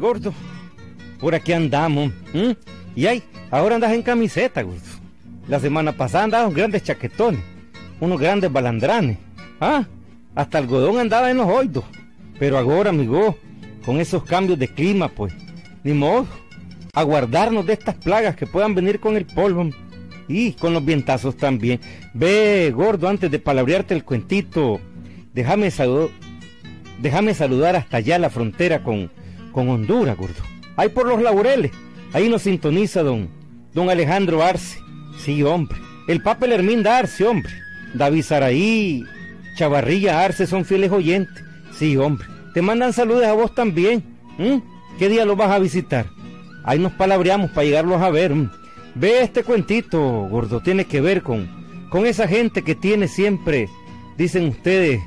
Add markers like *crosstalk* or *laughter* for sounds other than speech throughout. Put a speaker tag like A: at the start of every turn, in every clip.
A: gordo? Por aquí andamos. Y ay, ahora andas en camiseta, gordo. La semana pasada andabas grandes chaquetones, unos grandes balandranes. Ah, hasta algodón andaba en los oídos. Pero ahora, amigo, con esos cambios de clima, pues, ni modo, aguardarnos de estas plagas que puedan venir con el polvo y con los vientazos también. Ve, gordo, antes de palabrearte el cuentito, déjame, déjame saludar hasta allá la frontera con, con Honduras, gordo. Ahí por los laureles, ahí nos sintoniza don, don Alejandro Arce. Sí, hombre. El Papa Herminda Arce, hombre. David Saraí, Chavarrilla Arce son fieles oyentes. Sí, hombre. Te mandan saludos a vos también. ¿Qué día lo vas a visitar? Ahí nos palabreamos para llegarlos a ver. Ve este cuentito, gordo, tiene que ver con, con esa gente que tiene siempre, dicen ustedes,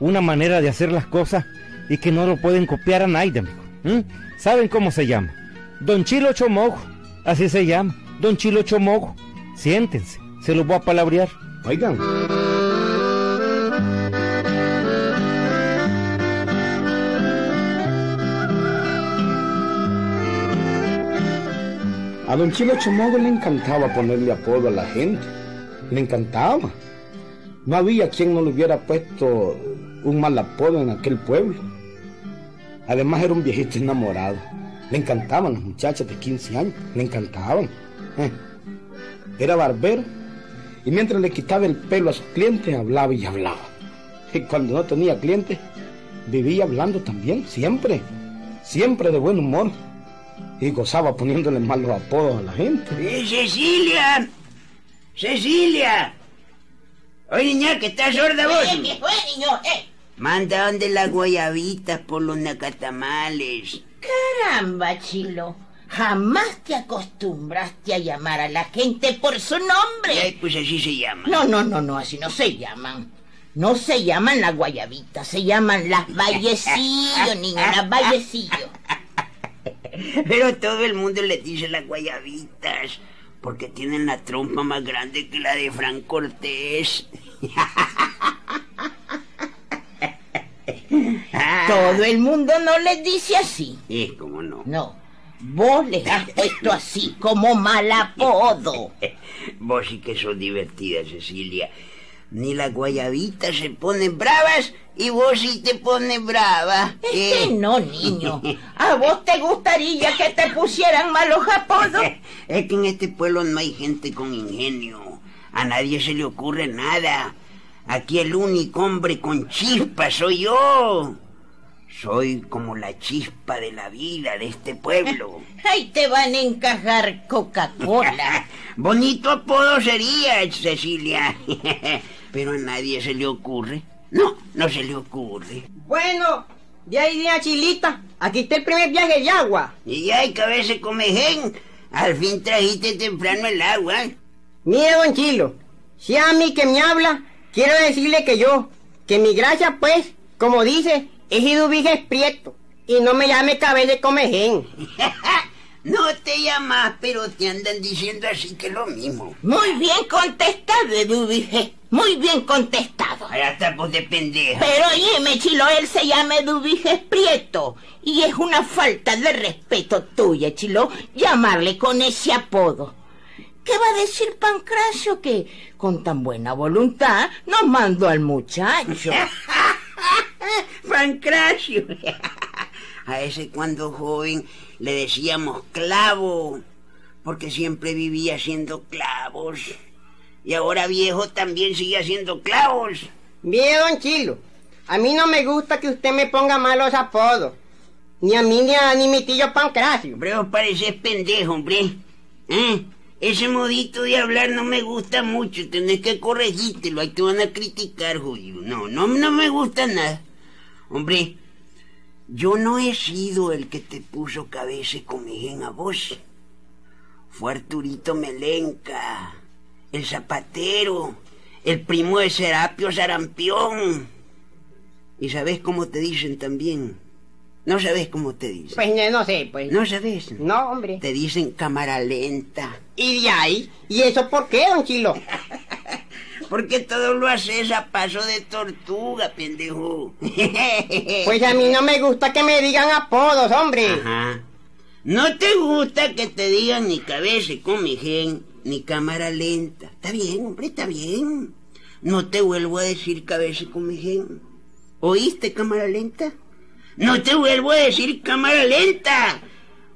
A: una manera de hacer las cosas y que no lo pueden copiar a nadie, amigo. ¿Saben cómo se llama? Don Chilo Chomojo, así se llama, Don Chilo Chomojo. Siéntense, se los voy a palabrear.
B: Oigan. A don Chilo Chomogo le encantaba ponerle apodo a la gente. Le encantaba. No había quien no le hubiera puesto un mal apodo en aquel pueblo. Además era un viejito enamorado. Le encantaban las muchachas de 15 años. Le encantaban. Eh. Era barbero. Y mientras le quitaba el pelo a sus clientes, hablaba y hablaba. Y cuando no tenía clientes, vivía hablando también, siempre. Siempre de buen humor y gozaba poniéndole malos apodos a la gente.
C: ¡Eh, Cecilia! ¡Cecilia! Oye, niña, que estás sorda vos. *laughs*
D: ¿Qué fue, niño? ¿Eh?
C: Manda donde las guayabitas por los nacatamales.
D: Caramba, Chilo. Jamás te acostumbraste a llamar a la gente por su nombre.
C: Ay, pues así se llama.
D: No, no, no, no, así no se llaman. No se llaman las guayabitas, se llaman las *laughs* vallecillos, niña, las vallecillos.
C: Pero todo el mundo le dice las guayabitas porque tienen la trompa más grande que la de Fran Cortés. *laughs*
D: Todo el mundo no les dice así.
C: Eh, ¿cómo no?
D: No. Vos les has *laughs* puesto así como mal apodo. *laughs*
C: Vos sí que sos divertida, Cecilia. Ni las guayabitas se ponen bravas y vos sí te pones brava.
D: Es que eh. no, niño. *laughs* ¿A vos te gustaría que te pusieran malos apodos?
C: es que en este pueblo no hay gente con ingenio. A nadie se le ocurre nada. Aquí el único hombre con chispa soy yo. Soy como la chispa de la vida de este pueblo. *laughs*
D: Ahí te van a encajar Coca-Cola. *laughs*
C: Bonito apodo sería, Cecilia. *laughs* Pero a nadie se le ocurre. No, no se le ocurre.
E: Bueno, ya iría Chilita. Aquí está el primer viaje de agua.
C: Y ya hay cabeza gen. Al fin trajiste temprano el agua.
E: Mire, don Chilo, si a mí que me habla, quiero decirle que yo, que mi gracia, pues, como dice, es Idubige Prieto. Y no me llame cabeza de comején. *laughs*
C: no te llamas, pero te andan diciendo así que lo mismo.
D: Muy bien contestado, Idubige. Muy bien contestado.
C: Ahora estamos de pendeja.
D: Pero oye, Chilo, él se llama Eduviges Prieto. Y es una falta de respeto tuya, Chilo, llamarle con ese apodo. ¿Qué va a decir Pancracio que, con tan buena voluntad, nos mandó al muchacho? *laughs*
C: Pancracio. a ese cuando joven le decíamos clavo, porque siempre vivía haciendo clavos. Y ahora viejo también sigue haciendo clavos.
E: Bien, don Chilo. A mí no me gusta que usted me ponga malos apodos. Ni a mí ni a ni mi tío Pancracio.
C: Hombre, vos pareces pendejo, hombre. ¿Eh? Ese modito de hablar no me gusta mucho. Tenés que corregírtelo. Ahí te van a criticar, jodido. No, no, no me gusta nada. Hombre, yo no he sido el que te puso cabeza y a vos. Fue Arturito Melenca el zapatero, el primo de Serapio Sarampión. ¿Y sabes cómo te dicen también? ¿No sabes cómo te dicen?
E: Pues no, sé, pues.
C: ¿No sabes?
E: No, hombre.
C: Te dicen cámara lenta.
E: ¿Y de ahí? ¿Y eso por qué, don Chilo? *laughs*
C: Porque todo lo haces a paso de tortuga, pendejo. *laughs*
E: Pues a mí no me gusta que me digan apodos, hombre.
C: Ajá. No te gusta que te digan ni cabeza come gen, ni cámara lenta. Está bien, hombre, está bien. No te vuelvo a decir cabeza come gen. ¿Oíste, cámara lenta? No te vuelvo a decir cámara lenta.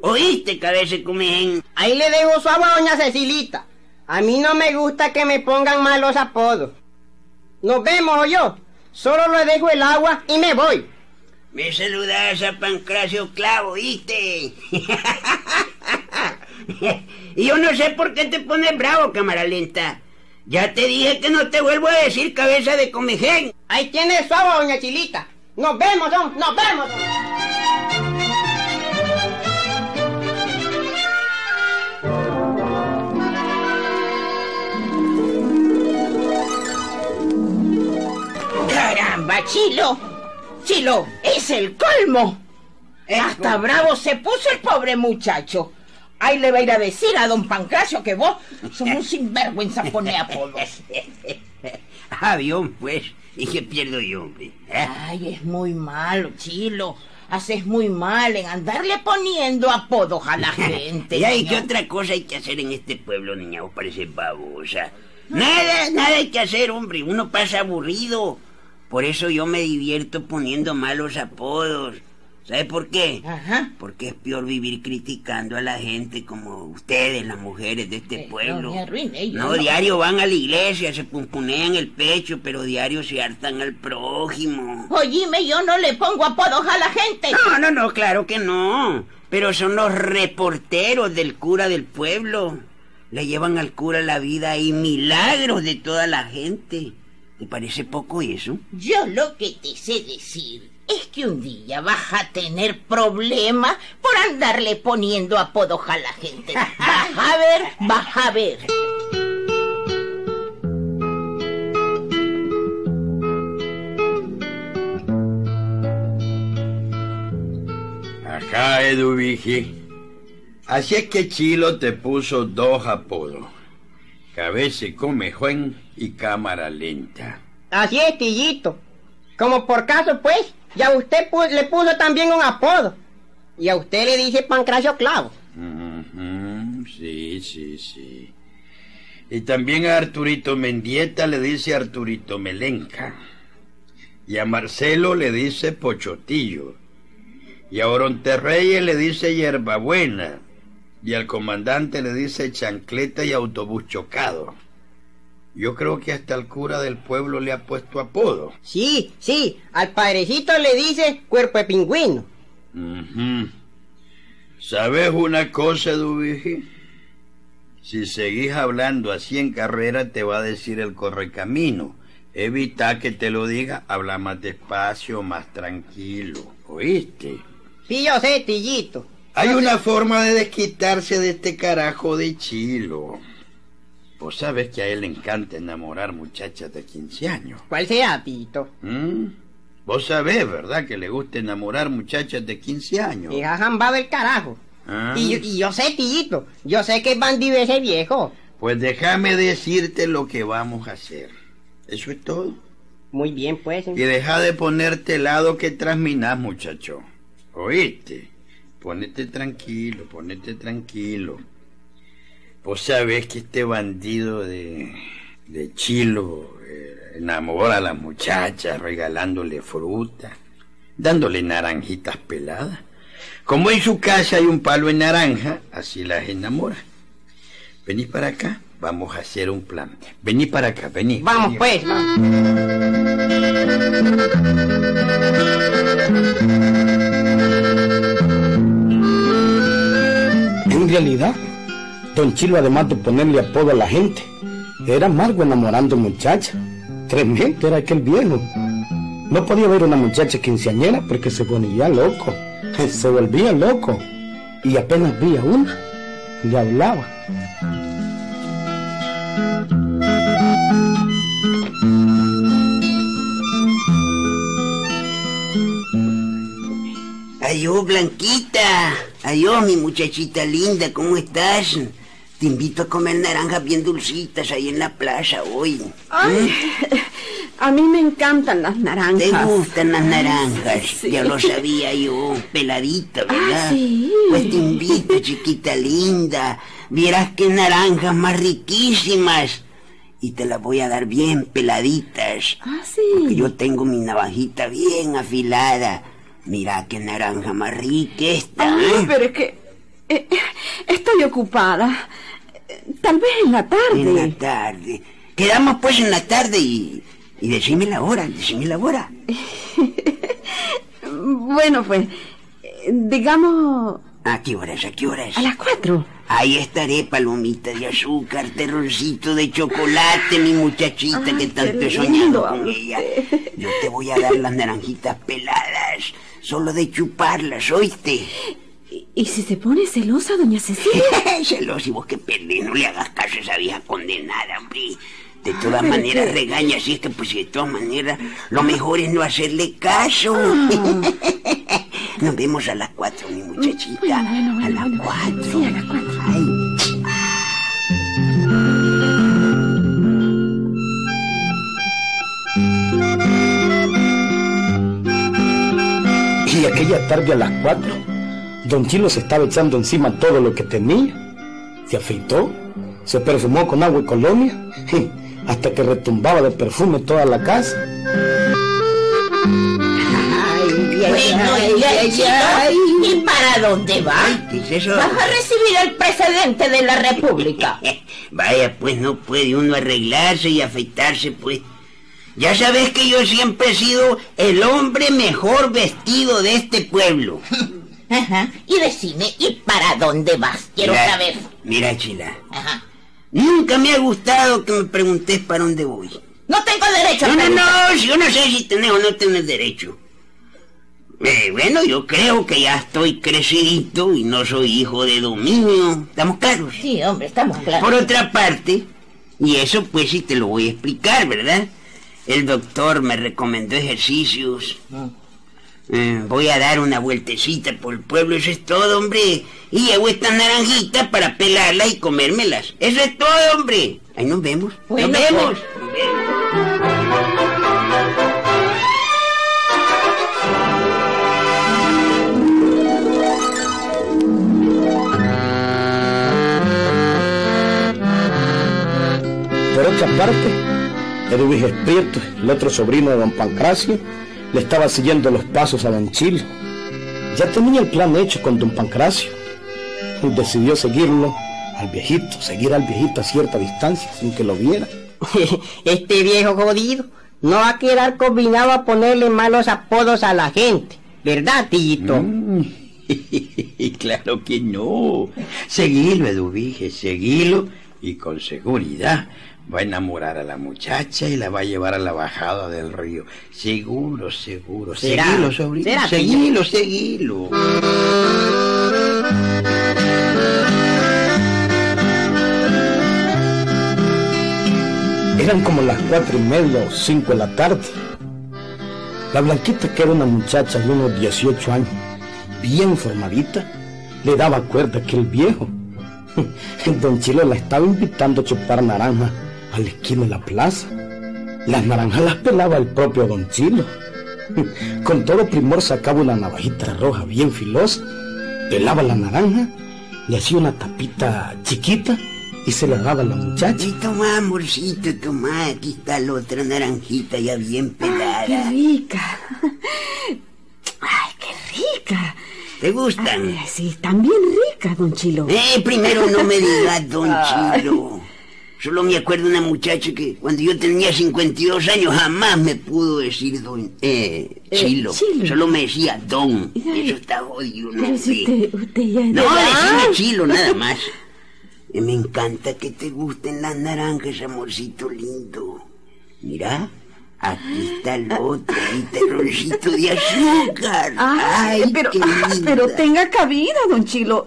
C: ¿Oíste, cabeza come gen?
E: Ahí le dejo suave a doña Cecilita. A mí no me gusta que me pongan malos apodos. Nos vemos, yo. Solo le dejo el agua y me voy.
C: Me saludas a Pancracio Clavo, ¿viste? y *laughs* yo no sé por qué te pones bravo, cámara lenta. Ya te dije que no te vuelvo a decir cabeza de comején.
E: Ahí tiene su agua, doña Chilita. Nos vemos, don. Nos vemos, don.
D: Caramba, Chilo. Chilo, es el colmo. Hasta bravo se puso el pobre muchacho. Ahí le va a ir a decir a don Pancracio que vos sos un *laughs* sinvergüenza pone apodos. *laughs*
C: Adiós, pues. ¿Y qué pierdo yo, hombre? ¿Eh?
D: Ay, es muy malo, Chilo. Haces muy mal en andarle poniendo apodos a la *laughs* gente.
C: ¿Y hay qué otra cosa hay que hacer en este pueblo, niña? Vos pareces babosa. Nada, nada hay que hacer, hombre. Uno pasa aburrido. Por eso yo me divierto poniendo malos apodos. ¿Sabe por qué?
D: Ajá.
C: Porque es peor vivir criticando a la gente como ustedes, las mujeres de este
D: Eh,
C: pueblo.
D: no me arruine, yo
C: no,
D: no.
C: diario van a la iglesia, se pumpunean el pecho, pero diario se hartan al prójimo.
D: Oíme, yo no le pongo apodos a la gente.
C: No, no, no, claro que no. Pero son los reporteros del cura del pueblo. Le llevan al cura la vida y milagros de toda la gente. ¿Te parece poco eso?
D: Yo lo que te sé decir es que un día vas a tener problemas por andarle poniendo apodos a la gente. Vas a ver, vas a ver.
F: Ajá, Eduvigi. Así es que Chilo te puso dos apodos. Cabeza comejón y cámara lenta.
E: Así es, Tillito. Como por caso, pues, ya usted pu- le puso también un apodo. Y a usted le dice Pancracio Clavo.
F: Sí, sí, sí. Y también a Arturito Mendieta le dice Arturito Melenca. Y a Marcelo le dice Pochotillo. Y a Oronterreyes le dice Hierbabuena. Y al comandante le dice Chancleta y Autobús Chocado. Yo creo que hasta el cura del pueblo le ha puesto apodo.
E: Sí, sí, al padrecito le dice Cuerpo de Pingüino.
F: Ujú. ¿Sabes una cosa, Dubigi? Si seguís hablando así en carrera, te va a decir el correcamino. Evita que te lo diga, habla más despacio, más tranquilo. ¿Oíste?
E: Sí, yo sé, Tillito.
F: Hay una forma de desquitarse de este carajo de chilo. Vos sabes que a él le encanta enamorar muchachas de 15 años.
E: ¿Cuál sea, Tito?
F: ¿Mm? Vos sabés, ¿verdad? Que le gusta enamorar muchachas de 15 años.
E: Es jambado el carajo.
F: Ah.
E: Y, yo- y yo sé, Tillito. Yo sé que es bandido ese viejo.
F: Pues déjame decirte lo que vamos a hacer. Eso es todo.
E: Muy bien, pues.
F: Y deja de ponerte el lado que trasminás, muchacho. ¿Oíste? Ponete tranquilo, ponete tranquilo. Vos sabés que este bandido de, de Chilo eh, enamora a las muchachas regalándole fruta, dándole naranjitas peladas. Como en su casa hay un palo en naranja, así las enamora. Vení para acá, vamos a hacer un plan. Vení para acá, vení.
E: Vamos,
F: vení.
E: pues. vamos.
B: En realidad, Don Chilo, además de ponerle apodo a la gente, era amargo enamorando muchachas. Tremendo era aquel viejo. No podía ver una muchacha quinceañera porque se ponía loco. *laughs* Se volvía loco. Y apenas veía una, le hablaba.
C: Adiós, Blanquita. Adiós, mi muchachita linda. ¿Cómo estás? Te invito a comer naranjas bien dulcitas ahí en la plaza hoy.
G: Ay, *laughs* a mí me encantan las
C: ¿Te
G: naranjas.
C: gustan las naranjas?
G: Sí.
C: Ya lo sabía yo, peladita, ¿verdad?
G: Ah, sí.
C: Pues te invito, chiquita linda. Vieras qué naranjas más riquísimas. Y te las voy a dar bien peladitas.
G: Ah,
C: Porque
G: sí.
C: yo tengo mi navajita bien afilada. Mira qué naranja más rica esta.
G: Ay,
C: ¿eh?
G: pero es que eh, estoy ocupada. Tal vez en la tarde.
C: En la tarde. Quedamos pues en la tarde y... Y decime la hora, decime la hora. *laughs*
G: Bueno, pues, digamos
C: ¿A qué horas, a qué horas?
G: a las cuatro.
C: Ahí estaré, palomita de azúcar, terroncito de chocolate, mi muchachita
G: Ay,
C: que tanto he soñado con ella. Yo te voy a dar las naranjitas peladas, solo de chuparlas, ¿oíste?
G: ¿Y, si se pone celosa, doña Cecilia? *laughs*
C: Celos y vos que perdés, no le hagas caso a esa vieja condenada, hombre. De todas
G: pero
C: maneras
G: qué-
C: regaña, así es que pues de todas maneras lo mejor es no hacerle caso.
G: Ah.
C: Nos vemos a las cuatro, mi muchachita.
G: Bueno, bueno,
C: a las
G: bueno.
C: cuatro.
G: Sí, a las cuatro.
C: Ay.
B: Y aquella tarde a las cuatro, don Chilo se estaba echando encima todo lo que tenía. Se afeitó, se perfumó con agua y colonia, *laughs* hasta que retumbaba de perfume toda la casa.
D: Bueno, y el chino, ¿y para dónde va? Vas a recibir al presidente de la República. *laughs*
C: Vaya, pues no puede uno arreglarse y afeitarse, pues. Ya sabes que yo siempre he sido el hombre mejor vestido de este pueblo. *laughs*
D: Ajá. Y decime, ¿y para dónde vas? Quiero
C: Mira,
D: saber.
C: Mira, Chila.
D: Ajá.
C: Nunca me ha gustado que me preguntes para dónde voy.
D: No tengo derecho a
C: No, no, no, yo no sé si tenés o no tenés derecho. Eh, bueno, yo creo que ya estoy crecidito y no soy hijo de dominio. ¿Estamos claros?
D: Sí, hombre, estamos claros.
C: Por otra parte, y eso pues sí te lo voy a explicar, ¿verdad? El doctor me recomendó ejercicios. Eh, voy a dar una vueltecita por el pueblo, eso es todo, hombre. Y llevo estas naranjitas para pelarlas y comérmelas. Eso es todo, hombre. Ahí nos vemos.
D: Bueno,
C: nos vemos.
D: pues.
C: Nos vemos.
B: Por otra parte, Eduviges Prieto, el otro sobrino de don Pancracio, le estaba siguiendo los pasos a don Chilo. Ya tenía el plan hecho con don Pancracio. Y decidió seguirlo al viejito, seguir al viejito a cierta distancia sin que lo viera. *laughs*
E: Este viejo jodido no va a quedar combinado a ponerle malos apodos a la gente. ¿Verdad, tillito? *laughs*
F: claro que no. Seguilo, Eduvige, seguilo y con seguridad va a enamorar a la muchacha y la va a llevar a la bajada del río. Seguro, seguro.
E: ¿Será?
F: Seguilo, sobrino.
E: ¿Será,
F: seguilo, seguilo.
B: Eran como las cuatro y media o cinco de la tarde. La Blanquita, que era una muchacha de unos 18 años, bien formadita, le daba cuerda a aquel viejo. *laughs* Don Chilo la estaba invitando a chupar naranja a la esquina de la plaza. Las naranjas las pelaba el propio Don Chilo. *laughs* Con todo primor sacaba una navajita roja bien filosa, pelaba la naranja, le hacía una tapita chiquita y se la daba a la muchacha.
C: Y toma, amorcito, toma. Aquí está la otra naranjita ya bien
G: ¡Qué
C: pelada.
G: rica! *laughs* ¡Ay, qué rica!
C: ¿Te gustan?
G: Ay, sí, están bien ricas, don Chilo.
C: Eh, primero no me digas, don Chilo. Solo me acuerdo de una muchacha que cuando yo tenía 52 años jamás me pudo decir don eh,
G: Eh,
C: Chilo. Solo me decía don.
G: Ay,
C: Eso está jodido, ¿no?
G: Si usted, usted ya
C: No, decime *laughs* Chilo, nada más. Eh, Me encanta que te gusten las naranjas, amorcito lindo. Mira, aquí está el otro, mi terroncito de azúcar.
G: Ay, pero,
C: qué
G: ah, pero tenga cabida, don Chilo.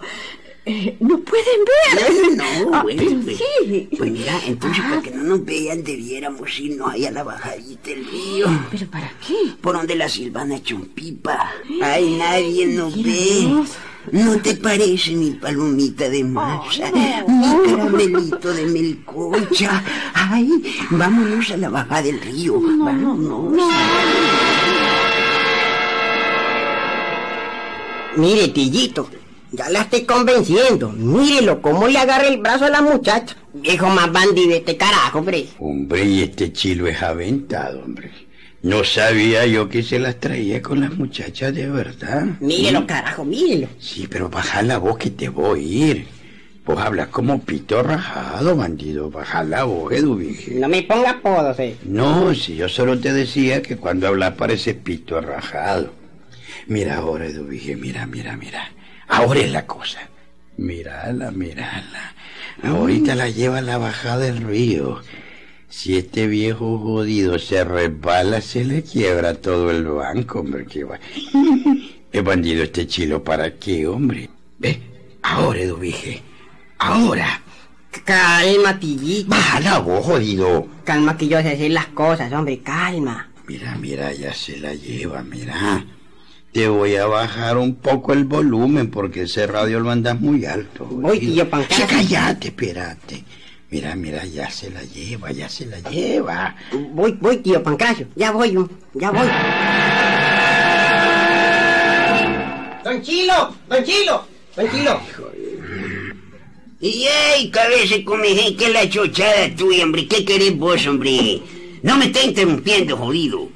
G: Eh, no pueden ver.
C: No, no,
G: Ah,
C: bueno,
G: pero
C: pues,
G: sí.
C: pues mira, entonces para que no nos vean debiéramos irnos ahí a la bajadita del río.
G: ¿Pero para qué?
C: Por donde la silvana chumpipa. Ay, nadie nos ve.
G: Dios.
C: No te parece mi palomita de masa, mi caramelito de melcocha. Ay, vámonos a la baja del río. vámonos.
E: Mire, Tillito, ya la estoy convenciendo. Mírelo, cómo le agarra el brazo a la muchacha. Viejo más bandido este carajo, hombre.
F: Hombre, y este chilo es aventado, hombre. No sabía yo que se las traía con las muchachas de verdad.
E: Mírelo,
F: ¿Mm?
E: carajo, mírelo.
F: Sí, pero baja la voz que te voy a ir. Vos hablas como pito rajado, bandido. Baja la voz, Eduvige.
E: No me ponga apodos, eh.
F: No, si yo solo te decía que cuando hablas parece pito rajado. Mira ahora, Eduvige, mira, mira, mira. Ahora es la cosa. Mírala, mírala. Ahorita la lleva a la bajada del río. Si este viejo jodido se resbala, se le quiebra todo el banco, hombre. Que va. *laughs* Es bandido este chilo, ¿para qué, hombre? Ve, ahora, Eduvige. Ahora.
E: Calma, Tillito.
F: Baja la voz, jodido.
E: Calma que yo sé hacer las cosas, hombre, calma.
F: Mira, mira, ya se la lleva, mira. Te voy a bajar un poco el volumen porque ese radio lo andas muy alto.
E: Voy, tío Pancracio.
F: Sí, cállate, espérate. Mira, mira, ya se la lleva, ya se la lleva.
E: Voy, voy, tío Pancracio. Ya voy, ya voy. Don Chilo, don Chilo, don Chilo.
C: Y ay, cabeza come que la chochada tuya, hombre. ¿Qué querés vos, hombre? No me está interrumpiendo, jodido.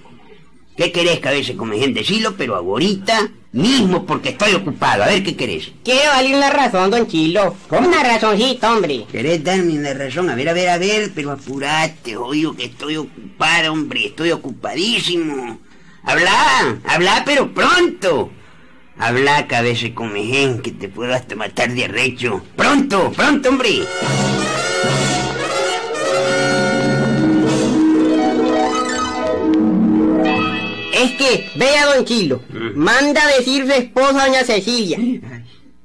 C: ¿Qué querés, cabeza come gente? Decilo, pero ahorita mismo porque estoy ocupado. A ver, ¿qué querés?
E: Quiero darle una razón, don Chilo. Una razoncita, hombre.
C: ¿Querés darme una razón? A ver, a ver, a ver, pero apurate, jodido, que estoy ocupado, hombre. Estoy ocupadísimo. Habla, habla, pero pronto. Habla, cabeza comején, que te puedo hasta matar de arrecho. Pronto, pronto, hombre.
E: Que, vea, don Chilo, manda a decir su esposa, doña Cecilia,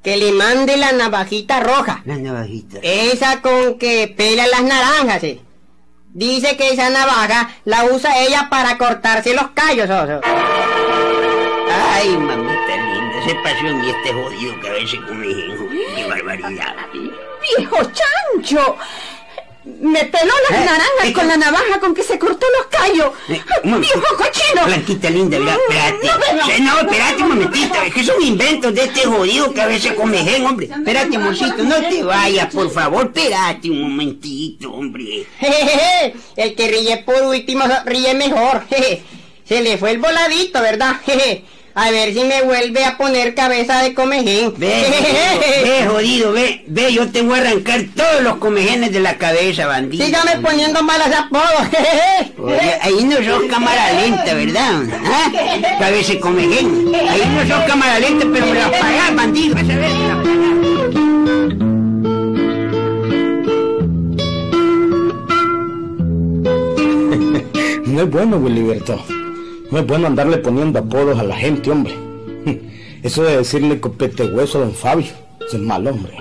E: que le mande la navajita roja.
C: La navajita.
E: Esa con que pela las naranjas, eh. Dice que esa navaja la usa ella para cortarse los callos, oso.
C: Ay, mamita linda, se pasó en mí este jodido cabeza comején. joder, Qué barbaridad.
G: ¡Viejo chancho! Me peló las
C: ¿Eh?
G: naranjas
C: ¿Qué
G: con
C: co-
G: la navaja con que se cortó los callos.
C: Eh.
G: ¡Viejo cochino!
C: Blanquita linda, mira, espérate.
G: No.
C: Eh, espérate un momentito, es que son inventos de este jodido cabeza comején, hombre. Espérate, amorcito, no te vayas, por favor, espérate un momentito, hombre. *laughs*
E: Jejeje, El que ríe por último ríe mejor. *laughs* jeje. Se le fue el voladito, ¿verdad? *laughs* Jeje. A ver si me vuelve a poner cabeza de comején.
C: Ve, ve, jodido, ve, ve, yo te voy a arrancar todos los comejenes de la cabeza, bandido.
E: Sígame poniendo malas apodos. *laughs*
C: Oye, ahí no sos cámara lenta, ¿verdad? ¿Ah? Cabeza de comején. Ahí no sos cámara lenta, pero me la pagás, bandido. Vas a ver, me la pagás.
B: No es *laughs* bueno, Willyberto. No es bueno andarle poniendo apodos a la gente, hombre. *laughs* Eso de decirle copete hueso a don Fabio, eso es mal, hombre.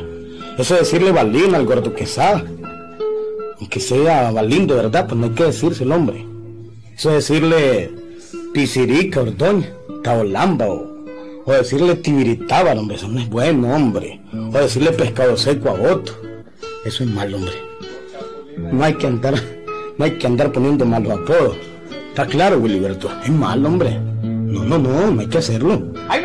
B: Eso de decirle balín al gordo quesada. Aunque sea balindo, ¿verdad? Pues no hay que decírselo, hombre. Eso de decirle pisirica, ordoña, taolamba o, o decirle tibiritábal, hombre. Eso no es bueno, hombre. O decirle pescado seco a otro. Eso es mal, hombre. No hay que andar, *laughs* no hay que andar poniendo malos apodos. Está claro, Willyberto. Es mal, hombre. No, no, no, no hay que hacerlo.
E: ¡Ahí